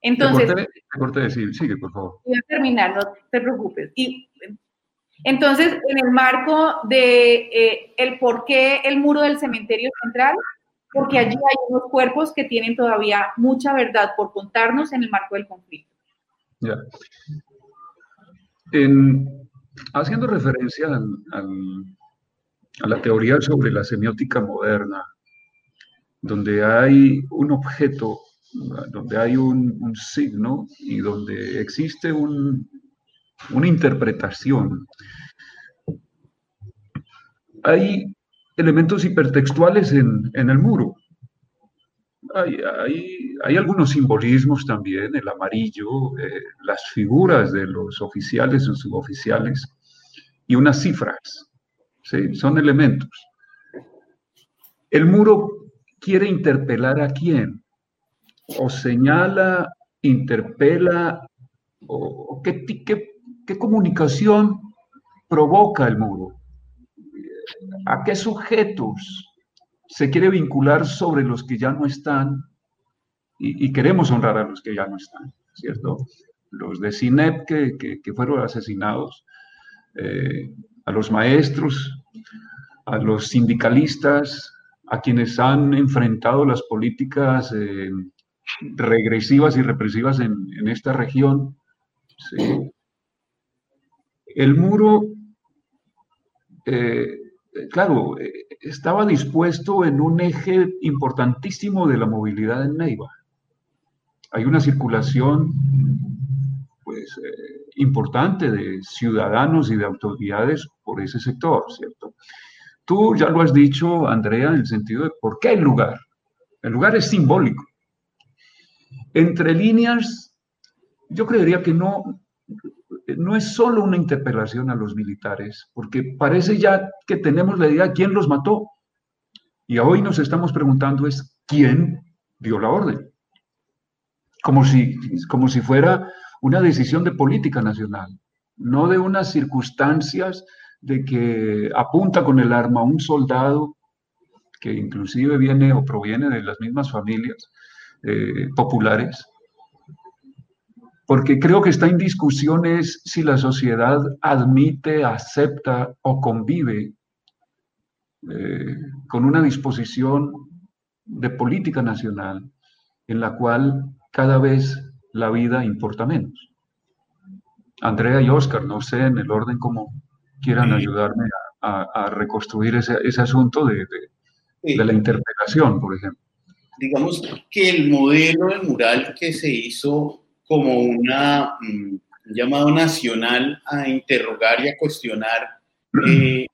Entonces, corte, decir, sigue, por favor. Voy a terminar, no te preocupes. Y, entonces, en el marco de eh, el por qué el muro del cementerio central, porque allí hay unos cuerpos que tienen todavía mucha verdad por contarnos en el marco del conflicto. Ya haciendo referencia a la teoría sobre la semiótica moderna, donde hay un objeto, donde hay un, signo y donde existe una interpretación, hay elementos hipertextuales en el muro hay, algunos simbolismos también, el amarillo, eh, las figuras de los oficiales o suboficiales y unas cifras, ¿sí? son elementos. El muro quiere interpelar a quién, o señala, interpela, o qué, qué comunicación provoca el muro, a qué sujetos se quiere vincular sobre los que ya no están y, queremos honrar a los que ya no están, ¿cierto? Los de CINEP que, fueron asesinados, eh, a los maestros, a los sindicalistas, a quienes han enfrentado las políticas eh, regresivas y represivas en, esta región. El muro eh, claro, eh, estaba dispuesto en un eje importantísimo de la movilidad en Neiva. Hay una circulación pues, eh, importante de ciudadanos y de autoridades por ese sector, ¿cierto? Tú ya lo has dicho, Andrea, en el sentido de por qué el lugar. El lugar es simbólico. Entre líneas, yo creería que no, no es solo una interpelación a los militares, porque parece ya que tenemos la idea de quién los mató. Y hoy nos estamos preguntando es quién dio la orden. Como si, como si fuera una decisión de política nacional, no de unas circunstancias de que apunta con el arma un soldado que inclusive viene o proviene de las mismas familias eh, populares, porque creo que está en discusión es si la sociedad admite, acepta o convive eh, con una disposición de política nacional en la cual cada vez la vida importa menos. Andrea y Oscar, no sé en el orden como quieran ayudarme a, reconstruir ese, asunto de, de, la interpretación, por ejemplo. Digamos que el modelo del mural que se hizo como una, mm, un llamado nacional a interrogar y a cuestionar eh,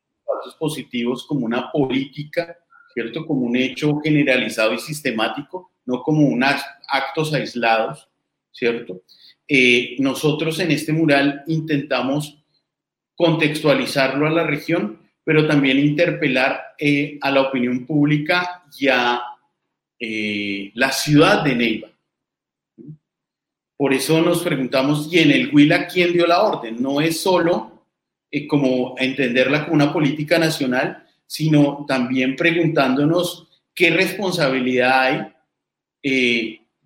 positivos como una política, ¿cierto? Como un hecho generalizado y sistemático, no como unos actos aislados, ¿cierto? Eh, nosotros en este mural intentamos contextualizarlo a la región, pero también interpelar eh, a la opinión pública y a eh, la ciudad de Neiva. Por eso nos preguntamos, ¿y en el Huila quién dio la orden? No es solo como entenderla como una política nacional, sino también preguntándonos qué responsabilidad hay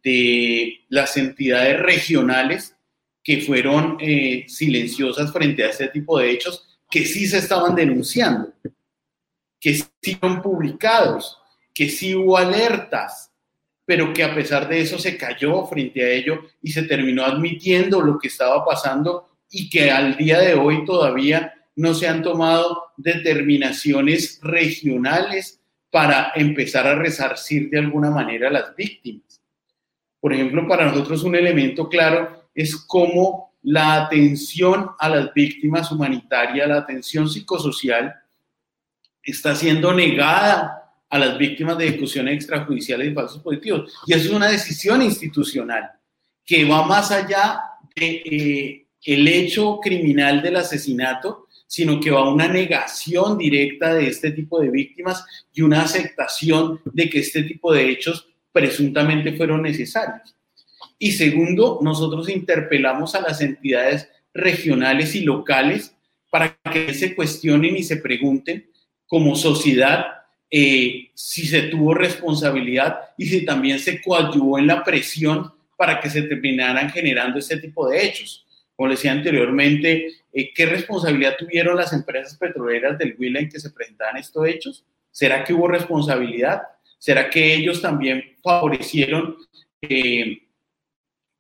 de las entidades regionales que fueron eh, silenciosas frente a este tipo de hechos que sí se estaban denunciando, que sí fueron publicados, que sí hubo alertas, pero que a pesar de eso se cayó frente a ello y se terminó admitiendo lo que estaba pasando y que al día de hoy todavía no se han tomado determinaciones regionales para empezar a resarcir de alguna manera a las víctimas. Por ejemplo, para nosotros un elemento claro es cómo la atención a las víctimas humanitarias, la atención psicosocial, está siendo negada a las víctimas de ejecuciones extrajudiciales y falsos positivos. Y eso es una decisión institucional que va más allá de eh, hecho criminal del asesinato, sino que va a una negación directa de este tipo de víctimas y una aceptación de que este tipo de hechos presuntamente fueron necesarios. Y segundo, nosotros interpelamos a las entidades regionales y locales para que se cuestionen y se pregunten como sociedad eh, si se tuvo responsabilidad y si también se coadyuvó en la presión para que se terminaran generando este tipo de hechos. Como decía anteriormente, eh, ¿qué responsabilidad tuvieron las empresas petroleras del Huila en que se presentaban estos hechos? ¿Será que hubo responsabilidad? ¿Será que ellos también favorecieron que,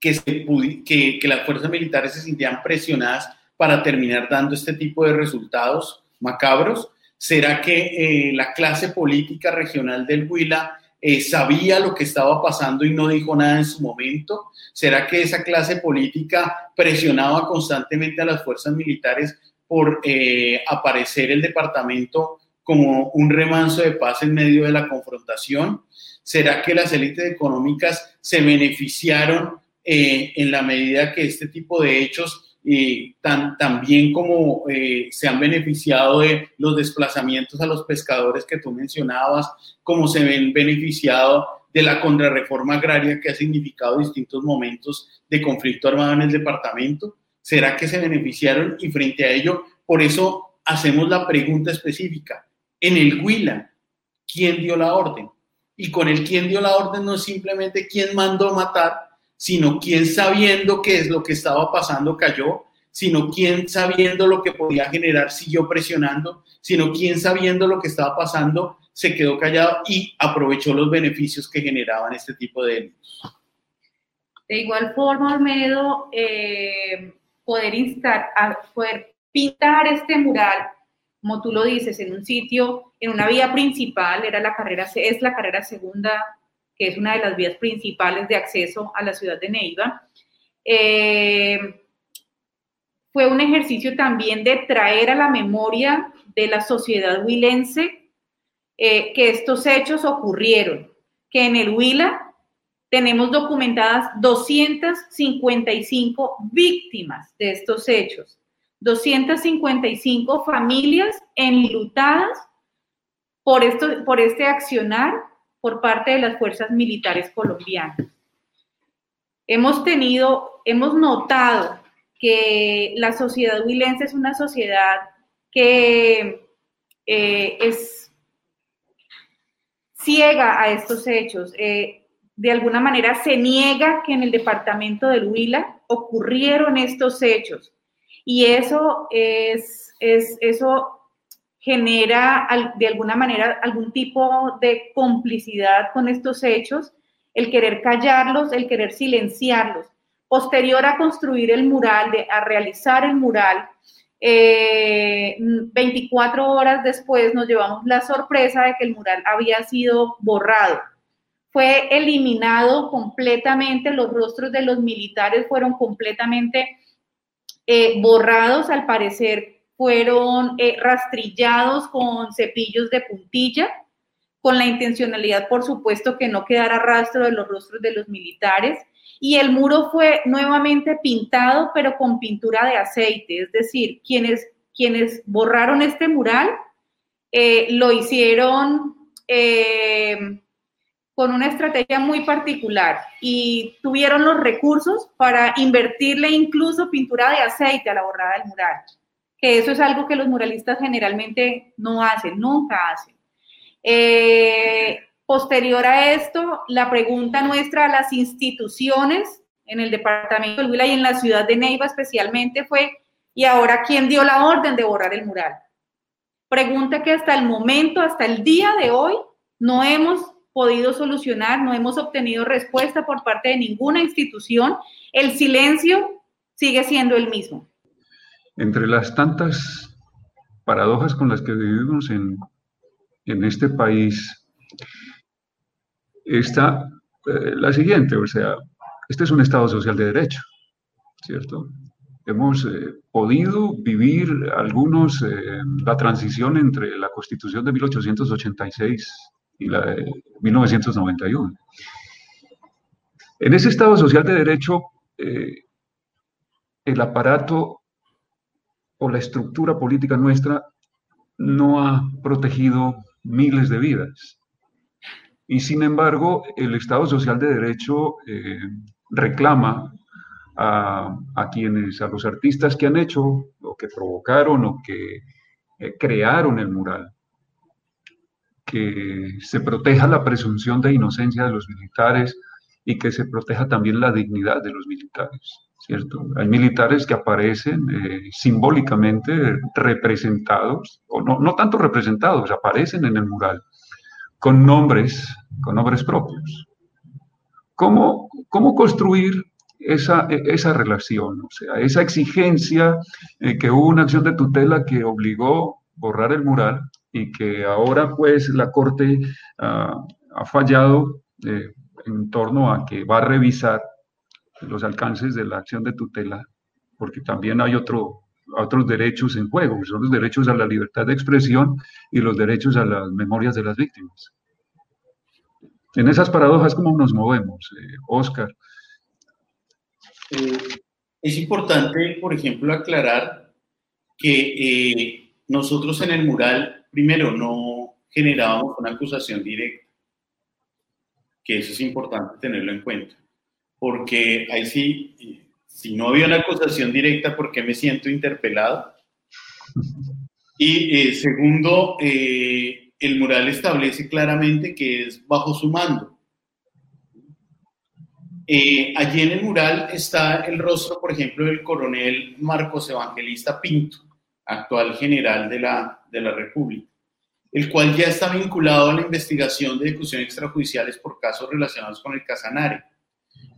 que, las fuerzas militares se sintieran presionadas para terminar dando este tipo de resultados macabros? ¿Será que eh, la clase política regional del Huila eh, sabía lo que estaba pasando y no dijo nada en su momento? ¿Será que esa clase política presionaba constantemente a las fuerzas militares por eh, aparecer el departamento como un remanso de paz en medio de la confrontación? ¿Será que las élites económicas se beneficiaron en la medida que este tipo de hechos, eh, tan, bien como se han beneficiado de los desplazamientos a los pescadores que tú mencionabas, como se ven beneficiado de la contrarreforma agraria que ha significado distintos momentos de conflicto armado en el departamento? ¿Será que se beneficiaron y frente a ello, por eso hacemos la pregunta específica? En el Huila, ¿quién dio la orden? Y con el quién dio la orden no es simplemente quién mandó matar, sino quién sabiendo qué es lo que estaba pasando cayó, sino quién sabiendo lo que podía generar siguió presionando, sino quién sabiendo lo que estaba pasando se quedó callado y aprovechó los beneficios que generaban este tipo de delitos. De igual forma, Olmedo, eh, poder, instar, poder pintar este mural como tú lo dices, en un sitio, en una vía principal, era la carrera, es la carrera segunda, que es una de las vías principales de acceso a la ciudad de Neiva. Eh, fue un ejercicio también de traer a la memoria de la sociedad huilense eh, que estos hechos ocurrieron, que en el Huila tenemos documentadas 255 víctimas de estos hechos, 255 familias enlutadas por, esto, por este accionar por parte de las fuerzas militares colombianas. Hemos tenido, hemos notado que la sociedad huilense es una sociedad que eh, es ciega a estos hechos. Eh, de alguna manera se niega que en el departamento del Huila ocurrieron estos hechos. Y eso es, es eso genera de alguna manera algún tipo de complicidad con estos hechos, el querer callarlos, el querer silenciarlos. Posterior a construir el mural, a realizar el mural, 24 eh, horas después nos llevamos la sorpresa de que el mural había sido borrado. Fue eliminado completamente, los rostros de los militares fueron completamente eh, borrados, al parecer fueron eh, rastrillados con cepillos de puntilla, con la intencionalidad, por supuesto, que no quedara rastro de los rostros de los militares. Y el muro fue nuevamente pintado, pero con pintura de aceite, es decir, quienes, quienes borraron este mural eh, lo hicieron eh, con una estrategia muy particular y tuvieron los recursos para invertirle incluso pintura de aceite a la borrada del mural que eso es algo que los muralistas generalmente no hacen, nunca hacen. Eh, posterior a esto, la pregunta nuestra a las instituciones en el departamento del Huila y en la ciudad de Neiva especialmente fue, ¿y ahora quién dio la orden de borrar el mural? Pregunta que hasta el momento, hasta el día de hoy, no hemos podido solucionar, no hemos obtenido respuesta por parte de ninguna institución. El silencio sigue siendo el mismo. Entre las tantas paradojas con las que vivimos en, este país, está eh, la siguiente, o sea, este es un Estado social de derecho, ¿cierto? Hemos eh, podido vivir algunos eh, la transición entre la Constitución de 1886 y la de 1991. En ese Estado social de derecho, el aparato o la estructura política nuestra no ha protegido miles de vidas. Y sin embargo, el Estado Social de Derecho eh, reclama a, quienes, a los artistas que han hecho, o que provocaron, o que eh, crearon el mural, que se proteja la presunción de inocencia de los militares y que se proteja también la dignidad de los militares. ¿Cierto? Hay militares que aparecen eh, simbólicamente representados, o no, no tanto representados, aparecen en el mural con nombres, con nombres propios. ¿Cómo, cómo construir esa, esa, relación, o sea, esa exigencia eh, que hubo una acción de tutela que obligó borrar el mural y que ahora pues la Corte ah, ha fallado eh, en torno a que va a revisar los alcances de la acción de tutela, porque también hay otro, otros derechos en juego, son los derechos a la libertad de expresión y los derechos a las memorias de las víctimas. En esas paradojas, ¿cómo nos movemos, eh, Oscar? Eh, es importante, por ejemplo, aclarar que eh, nosotros en el mural, primero, no generábamos una acusación directa, que eso es importante tenerlo en cuenta porque ahí sí, si no había una acusación directa, ¿por qué me siento interpelado? Y eh, segundo, eh, el mural establece claramente que es bajo su mando. Eh, allí en el mural está el rostro, por ejemplo, del coronel Marcos Evangelista Pinto, actual general de la, de la República, el cual ya está vinculado a la investigación de ejecuciones extrajudiciales por casos relacionados con el Casanare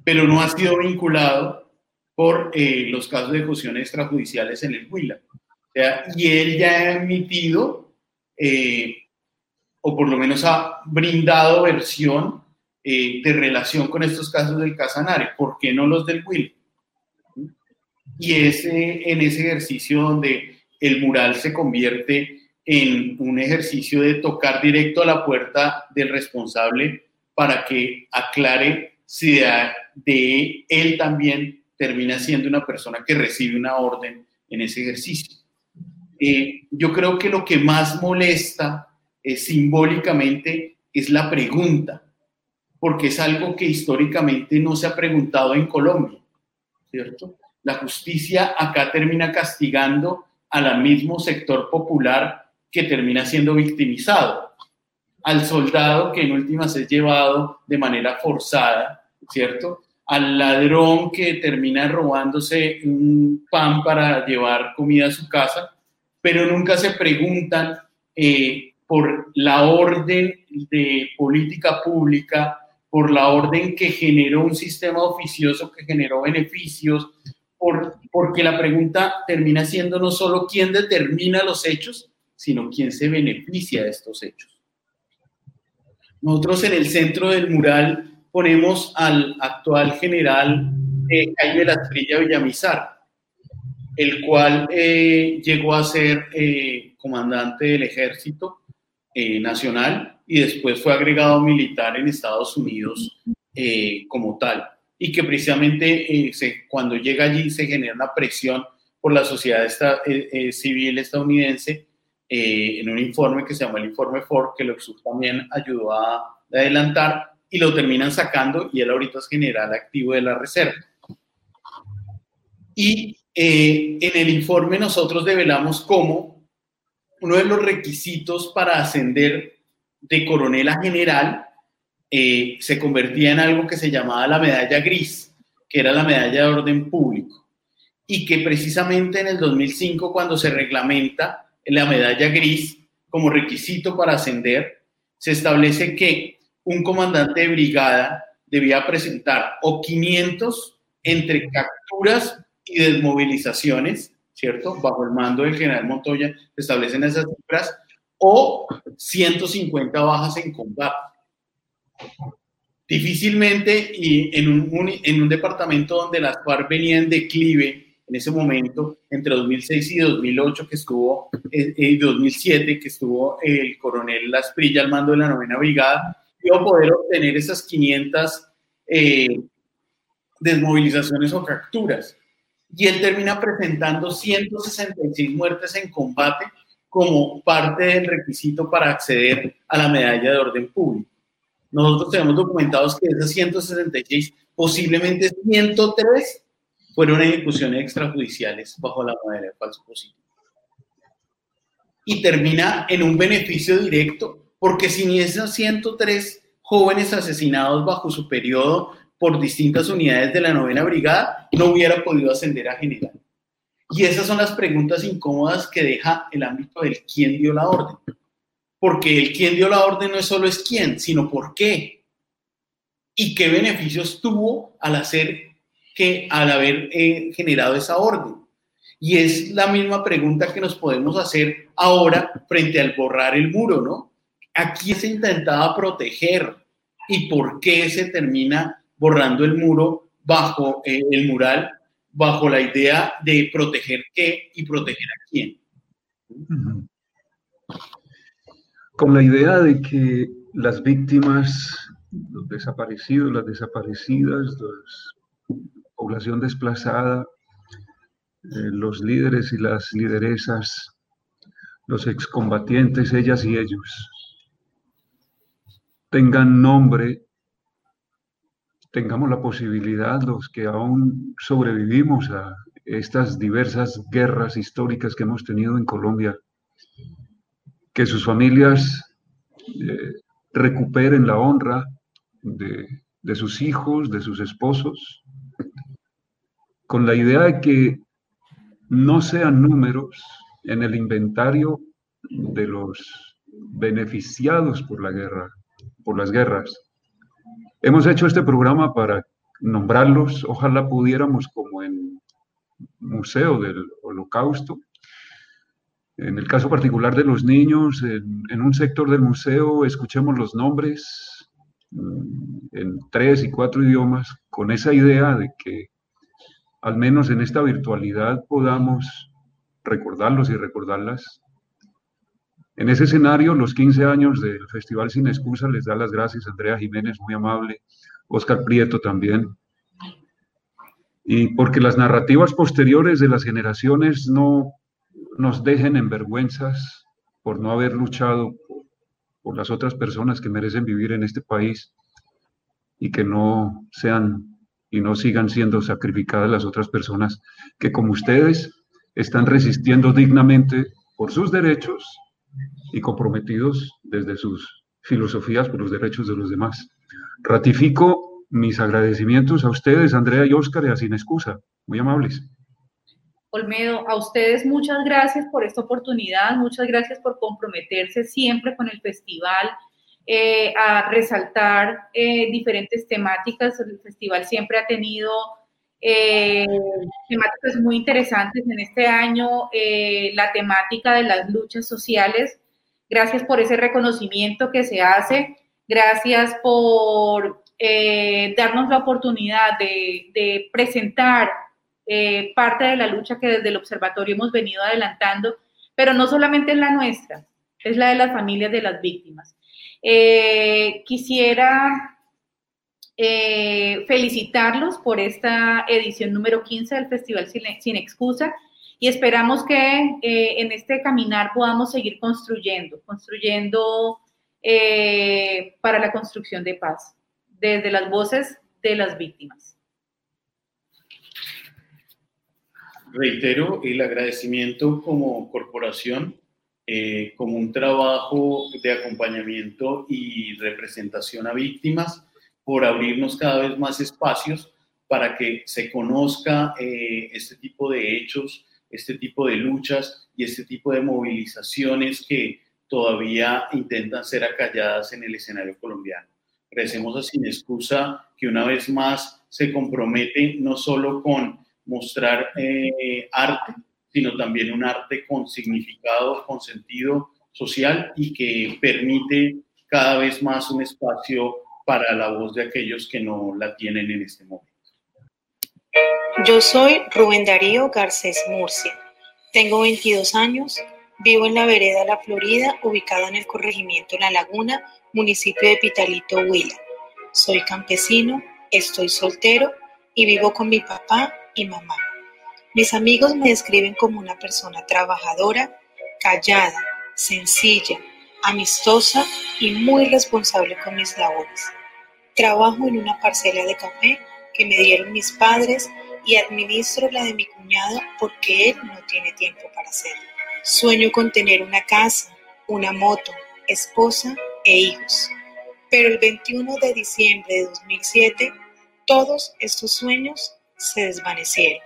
pero no ha sido vinculado por eh, los casos de ejecuciones extrajudiciales en el Huila. y él ya ha emitido, eh, o por lo menos ha brindado versión eh, de relación con estos casos del Casanare. ¿Por qué no los del Will? Y es en ese ejercicio donde el mural se convierte en un ejercicio de tocar directo a la puerta del responsable para que aclare si de, él también termina siendo una persona que recibe una orden en ese ejercicio. Eh, yo creo que lo que más molesta eh, simbólicamente es la pregunta, porque es algo que históricamente no se ha preguntado en Colombia, ¿cierto? La justicia acá termina castigando al mismo sector popular que termina siendo victimizado, al soldado que en últimas es llevado de manera forzada, ¿cierto? Al ladrón que termina robándose un pan para llevar comida a su casa, pero nunca se preguntan eh, por la orden de política pública, por la orden que generó un sistema oficioso que generó beneficios, por, porque la pregunta termina siendo no solo quién determina los hechos, sino quién se beneficia de estos hechos. Nosotros en el centro del mural ponemos al actual general eh, Jaime Lastrilla Villamizar, el cual eh, llegó a ser eh, comandante del ejército eh, nacional y después fue agregado militar en Estados Unidos como tal. Y que precisamente cuando llega allí se genera una presión por la sociedad civil estadounidense eh, en un informe que se llama el informe Ford, que lo también ayudó a adelantar y lo terminan sacando y él ahorita es general activo de la reserva. Y eh, en el informe nosotros develamos cómo uno de los requisitos para ascender de coronel a general eh, se convertía en algo que se llamaba la medalla gris, que era la medalla de orden público, y que precisamente en el 2005, cuando se reglamenta la medalla gris como requisito para ascender, se establece que un comandante de brigada debía presentar o 500 entre capturas y desmovilizaciones, ¿cierto? Bajo el mando del general Montoya se establecen esas cifras, o 150 bajas en combate. Difícilmente, y en un, en un departamento donde las FARC venían en declive, en ese momento, entre 2006 y 2008, que estuvo, eh, y 2007, que estuvo el coronel Lasprilla al mando de la novena brigada, a poder obtener esas 500 eh, desmovilizaciones o capturas. Y él termina presentando 166 muertes en combate como parte del requisito para acceder a la medalla de orden público. Nosotros tenemos documentados que de esas 166, posiblemente 103 fueron ejecuciones extrajudiciales bajo la modalidad de falso positivo. Y termina en un beneficio directo, porque sin esos 103 jóvenes asesinados bajo su periodo por distintas unidades de la novena brigada, no hubiera podido ascender a general. Y esas son las preguntas incómodas que deja el ámbito del quién dio la orden. Porque el quién dio la orden no es solo es quién, sino por qué. Y qué beneficios tuvo al hacer que al haber eh, generado esa orden. Y es la misma pregunta que nos podemos hacer ahora frente al borrar el muro, ¿no? ¿A quién se intentaba proteger. Y por qué se termina borrando el muro bajo eh, el mural, bajo la idea de proteger qué y proteger a quién? Con la idea de que las víctimas, los desaparecidos, las desaparecidas, los población desplazada, eh, los líderes y las lideresas, los excombatientes, ellas y ellos, tengan nombre, tengamos la posibilidad, los que aún sobrevivimos a estas diversas guerras históricas que hemos tenido en Colombia, que sus familias eh, recuperen la honra de sus hijos, de sus esposos, con la idea de que no sean números en el inventario de los beneficiados por la guerra, por las guerras. Hemos hecho este programa para nombrarlos, ojalá pudiéramos como en Museo del Holocausto, En el caso particular de los niños, en, un sector del museo, escuchemos los nombres mm, en tres y cuatro idiomas, con esa idea de que al menos en esta virtualidad podamos recordarlos y recordarlas. En ese escenario, los 15 años del Festival Sin Excusa les da las gracias Andrea Jiménez, muy amable, Oscar Prieto también, y porque las narrativas posteriores de las generaciones no nos dejen en vergüenzas por no haber luchado por, las otras personas que merecen vivir en este país y que no sean y no sigan siendo sacrificadas las otras personas que como ustedes están resistiendo dignamente por sus derechos y comprometidos desde sus filosofías por los derechos de los demás. Ratifico mis agradecimientos a ustedes, Andrea y Óscar, y a Sin Excusa. Muy amables. Olmedo, a ustedes muchas gracias por esta oportunidad, muchas gracias por comprometerse siempre con el festival, eh, a resaltar eh, diferentes temáticas. El festival siempre ha tenido eh, temáticas muy interesantes en este año, la temática de las luchas sociales. Gracias por ese reconocimiento que se hace, gracias por darnos la oportunidad de, presentar eh, parte de la lucha que desde el observatorio hemos venido adelantando, pero no solamente es la nuestra, es la de las familias de las víctimas. Eh, quisiera eh, felicitarlos por esta edición número 15 del Festival Sin, Excusa y esperamos que en este caminar podamos seguir construyendo, construyendo para la construcción de paz, desde las voces de las víctimas. reitero el agradecimiento como corporación, eh, como un trabajo de acompañamiento y representación a víctimas, por abrirnos cada vez más espacios para que se conozca eh, este tipo de hechos, este tipo de luchas y este tipo de movilizaciones que todavía intentan ser acalladas en el escenario colombiano. Agradecemos a Sin Excusa que una vez más se compromete no solo con mostrar eh, arte, sino también un arte con significado, con sentido social y que permite cada vez más un espacio para la voz de aquellos que no la tienen en este momento. Yo soy Rubén Darío Garcés Murcia. Tengo 22 años, vivo en la vereda La Florida, ubicada en el corregimiento La Laguna, municipio de Pitalito, Huila. Soy campesino, estoy soltero y vivo con mi papá y mamá. Mis amigos me describen como una persona trabajadora, callada, sencilla, amistosa y muy responsable con mis labores. Trabajo en una parcela de café que me dieron mis padres y administro la de mi cuñado porque él no tiene tiempo para hacerlo. Sueño con tener una casa, una moto, esposa e hijos. Pero el 21 de diciembre de 2007, todos estos sueños se desvanecieron.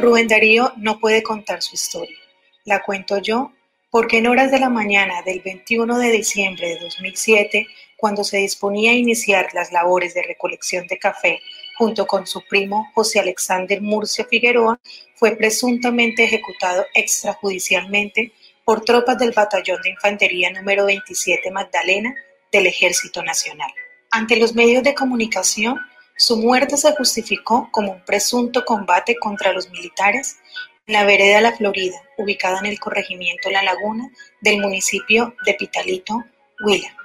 Rubén Darío no puede contar su historia. La cuento yo porque en horas de la mañana del 21 de diciembre de 2007, cuando se disponía a iniciar las labores de recolección de café junto con su primo José Alexander Murcia Figueroa, fue presuntamente ejecutado extrajudicialmente por tropas del Batallón de Infantería número 27 Magdalena del Ejército Nacional. Ante los medios de comunicación, su muerte se justificó como un presunto combate contra los militares en la vereda La Florida, ubicada en el corregimiento La Laguna del municipio de Pitalito, Huila.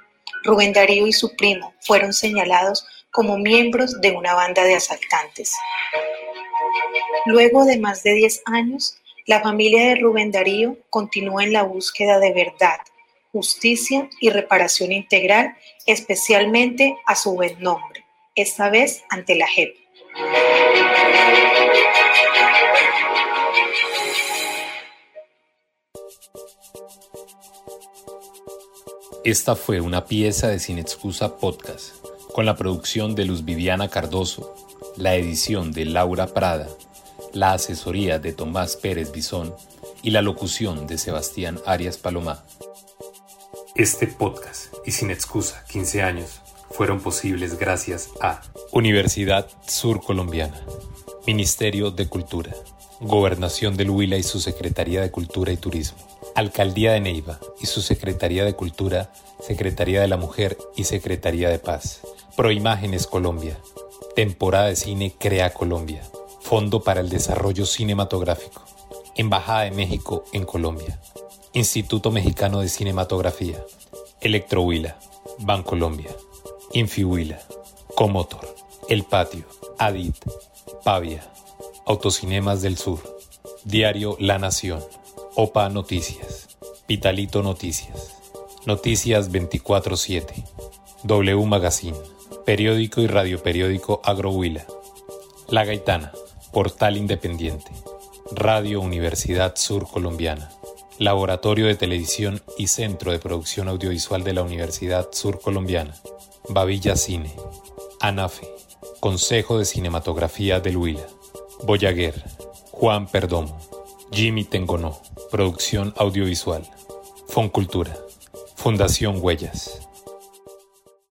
Rubén Darío y su primo fueron señalados como miembros de una banda de asaltantes. Luego de más de 10 años, la familia de Rubén Darío continúa en la búsqueda de verdad, justicia y reparación integral, especialmente a su buen nombre esta vez ante la JEP. Esta fue una pieza de Sin Excusa Podcast, con la producción de Luz Viviana Cardoso, la edición de Laura Prada, la asesoría de Tomás Pérez Bisón y la locución de Sebastián Arias Palomá. Este podcast y Sin Excusa 15 años fueron posibles gracias a Universidad Sur Colombiana, Ministerio de Cultura, Gobernación del Huila y su Secretaría de Cultura y Turismo. Alcaldía de Neiva y su Secretaría de Cultura, Secretaría de la Mujer y Secretaría de Paz. Proimágenes Colombia. Temporada de Cine Crea Colombia. Fondo para el Desarrollo Cinematográfico. Embajada de México en Colombia. Instituto Mexicano de Cinematografía. Electrohuila. Bancolombia. Infihuila. Comotor. El Patio. Adit. Pavia. Autocinemas del Sur, Diario La Nación, OPA Noticias, Vitalito Noticias, Noticias 24-7, W Magazine, Periódico y Radioperiódico Agrohuila, La Gaitana, Portal Independiente, Radio Universidad Sur Colombiana, Laboratorio de Televisión y Centro de Producción Audiovisual de la Universidad Sur Colombiana, Bavilla Cine, ANAFE, Consejo de Cinematografía del Huila. Boyaguer, Juan Perdomo, Jimmy Tengonó, Producción Audiovisual, Foncultura, Fundación Huellas.